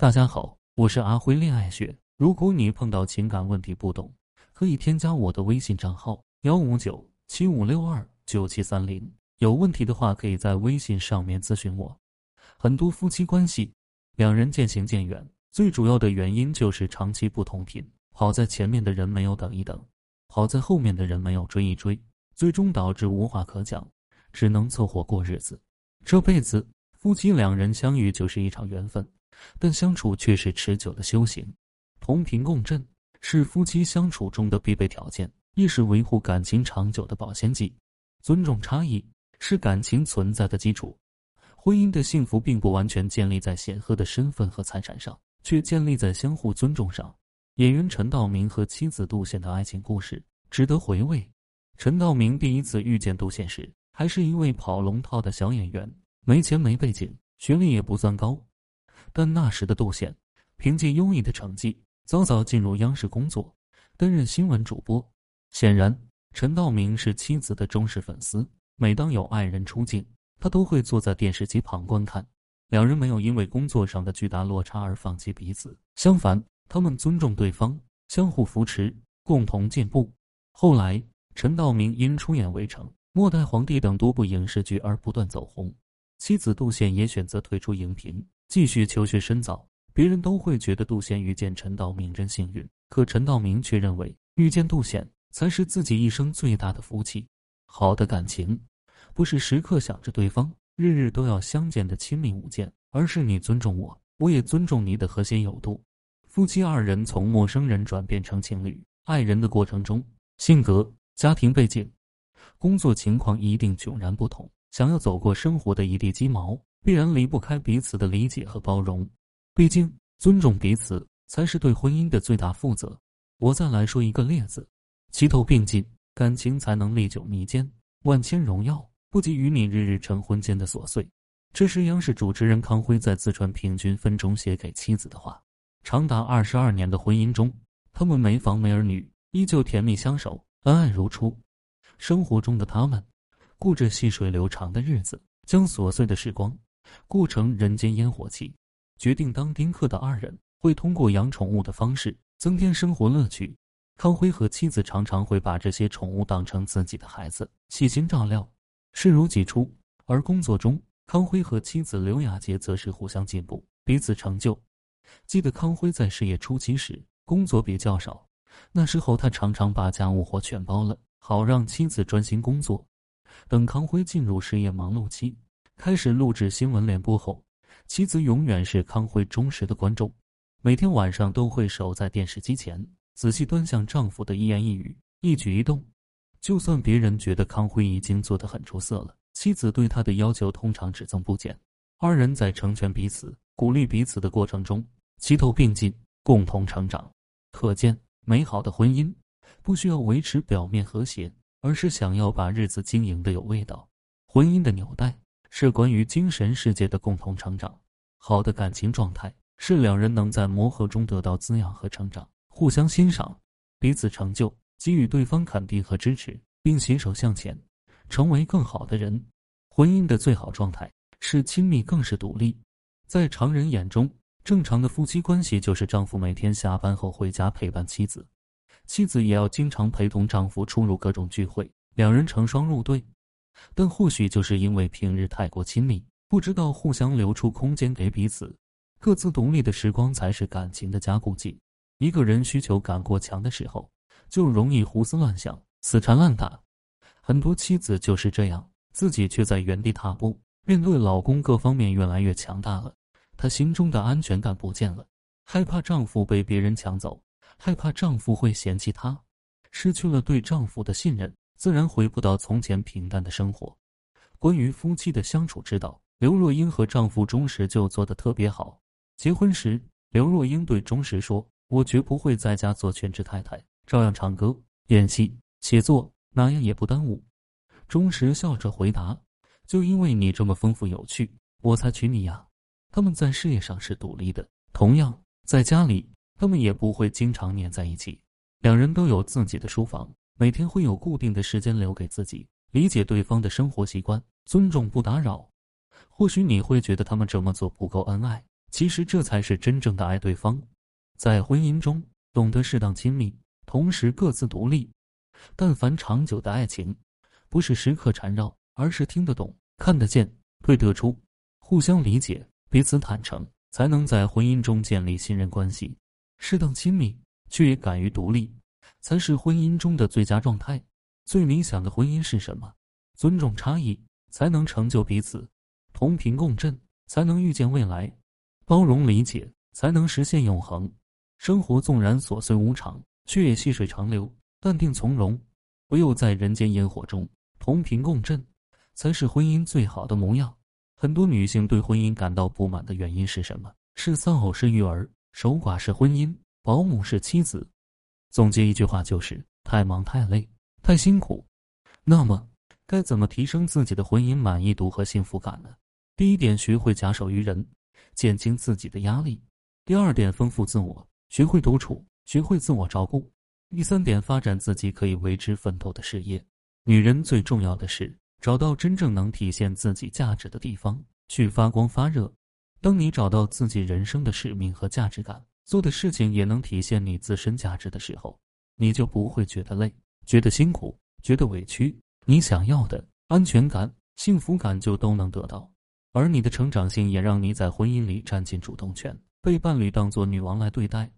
大家好，我是阿辉恋爱学。如果你碰到情感问题不懂，可以添加我的微信账号幺五九七五六二九七三零。有问题的话，可以在微信上面咨询我。很多夫妻关系，两人渐行渐远，最主要的原因就是长期不同频。好在前面的人没有等一等，好在后面的人没有追一追，最终导致无话可讲，只能凑合过日子。这辈子，夫妻两人相遇就是一场缘分。但相处却是持久的修行，同频共振是夫妻相处中的必备条件，亦是维护感情长久的保鲜剂。尊重差异是感情存在的基础。婚姻的幸福并不完全建立在显赫的身份和财产上，却建立在相互尊重上。演员陈道明和妻子杜宪的爱情故事值得回味。陈道明第一次遇见杜宪时，还是一位跑龙套的小演员，没钱没背景，学历也不算高。但那时的杜宪，凭借优异的成绩，早早进入央视工作，担任新闻主播。显然，陈道明是妻子的忠实粉丝。每当有爱人出镜，他都会坐在电视机旁观看。两人没有因为工作上的巨大落差而放弃彼此，相反，他们尊重对方，相互扶持，共同进步。后来，陈道明因出演《围城》《末代皇帝》等多部影视剧而不断走红，妻子杜宪也选择退出荧屏。继续求学深造，别人都会觉得杜贤遇见陈道明真幸运，可陈道明却认为遇见杜宪才是自己一生最大的福气。好的感情，不是时刻想着对方，日日都要相见的亲密无间，而是你尊重我，我也尊重你的和谐有度。夫妻二人从陌生人转变成情侣、爱人的过程中，性格、家庭背景、工作情况一定迥然不同，想要走过生活的一地鸡毛。必然离不开彼此的理解和包容，毕竟尊重彼此才是对婚姻的最大负责。我再来说一个例子：齐头并进，感情才能历久弥坚。万千荣耀不及与你日日晨昏间的琐碎。这是央视主持人康辉在自传《平均分》中写给妻子的话。长达二十二年的婚姻中，他们没房没儿女，依旧甜蜜相守，恩爱如初。生活中的他们，过着细水流长的日子，将琐碎的时光。故成人间烟火气，决定当丁克的二人会通过养宠物的方式增添生活乐趣。康辉和妻子常常会把这些宠物当成自己的孩子，细心照料，视如己出。而工作中，康辉和妻子刘雅洁则是互相进步，彼此成就。记得康辉在事业初期时，工作比较少，那时候他常常把家务活全包了，好让妻子专心工作。等康辉进入事业忙碌期。开始录制新闻联播后，妻子永远是康辉忠实的观众，每天晚上都会守在电视机前，仔细端详丈夫的一言一语、一举一动。就算别人觉得康辉已经做得很出色了，妻子对他的要求通常只增不减。二人在成全彼此、鼓励彼此的过程中，齐头并进，共同成长。可见，美好的婚姻不需要维持表面和谐，而是想要把日子经营的有味道。婚姻的纽带。是关于精神世界的共同成长。好的感情状态是两人能在磨合中得到滋养和成长，互相欣赏，彼此成就，给予对方肯定和支持，并携手向前，成为更好的人。婚姻的最好状态是亲密，更是独立。在常人眼中，正常的夫妻关系就是丈夫每天下班后回家陪伴妻子，妻子也要经常陪同丈夫出入各种聚会，两人成双入对。但或许就是因为平日太过亲密，不知道互相留出空间给彼此，各自独立的时光才是感情的加固剂。一个人需求感过强的时候，就容易胡思乱想、死缠烂打。很多妻子就是这样，自己却在原地踏步。面对老公各方面越来越强大了，她心中的安全感不见了，害怕丈夫被别人抢走，害怕丈夫会嫌弃她，失去了对丈夫的信任。自然回不到从前平淡的生活。关于夫妻的相处之道，刘若英和丈夫钟石就做得特别好。结婚时，刘若英对钟石说：“我绝不会在家做全职太太，照样唱歌、演戏、写作，哪样也不耽误。”钟石笑着回答：“就因为你这么丰富有趣，我才娶你呀。”他们在事业上是独立的，同样在家里，他们也不会经常黏在一起。两人都有自己的书房。每天会有固定的时间留给自己，理解对方的生活习惯，尊重不打扰。或许你会觉得他们这么做不够恩爱，其实这才是真正的爱对方。在婚姻中，懂得适当亲密，同时各自独立。但凡长久的爱情，不是时刻缠绕，而是听得懂、看得见、推得出，互相理解、彼此坦诚，才能在婚姻中建立信任关系。适当亲密，却也敢于独立，才是婚姻中的最佳状态。最理想的婚姻是什么？尊重差异，才能成就彼此；同频共振，才能遇见未来；包容理解，才能实现永恒。生活纵然琐碎无常，却也细水长流，淡定从容。唯有在人间烟火中同频共振，才是婚姻最好的模样。很多女性对婚姻感到不满的原因是什么？是丧偶式育儿，守寡是婚姻，保姆是妻子。总结一句话就是：太忙太累。太辛苦，那么该怎么提升自己的婚姻满意度和幸福感呢？第一点，学会假手于人，减轻自己的压力；第二点，丰富自我，学会独处，学会自我照顾；第三点，发展自己可以为之奋斗的事业。女人最重要的是找到真正能体现自己价值的地方，去发光发热。当你找到自己人生的使命和价值感，做的事情也能体现你自身价值的时候，你就不会觉得累。觉得辛苦，觉得委屈，你想要的安全感、幸福感就都能得到，而你的成长性也让你在婚姻里占尽主动权，被伴侣当作女王来对待。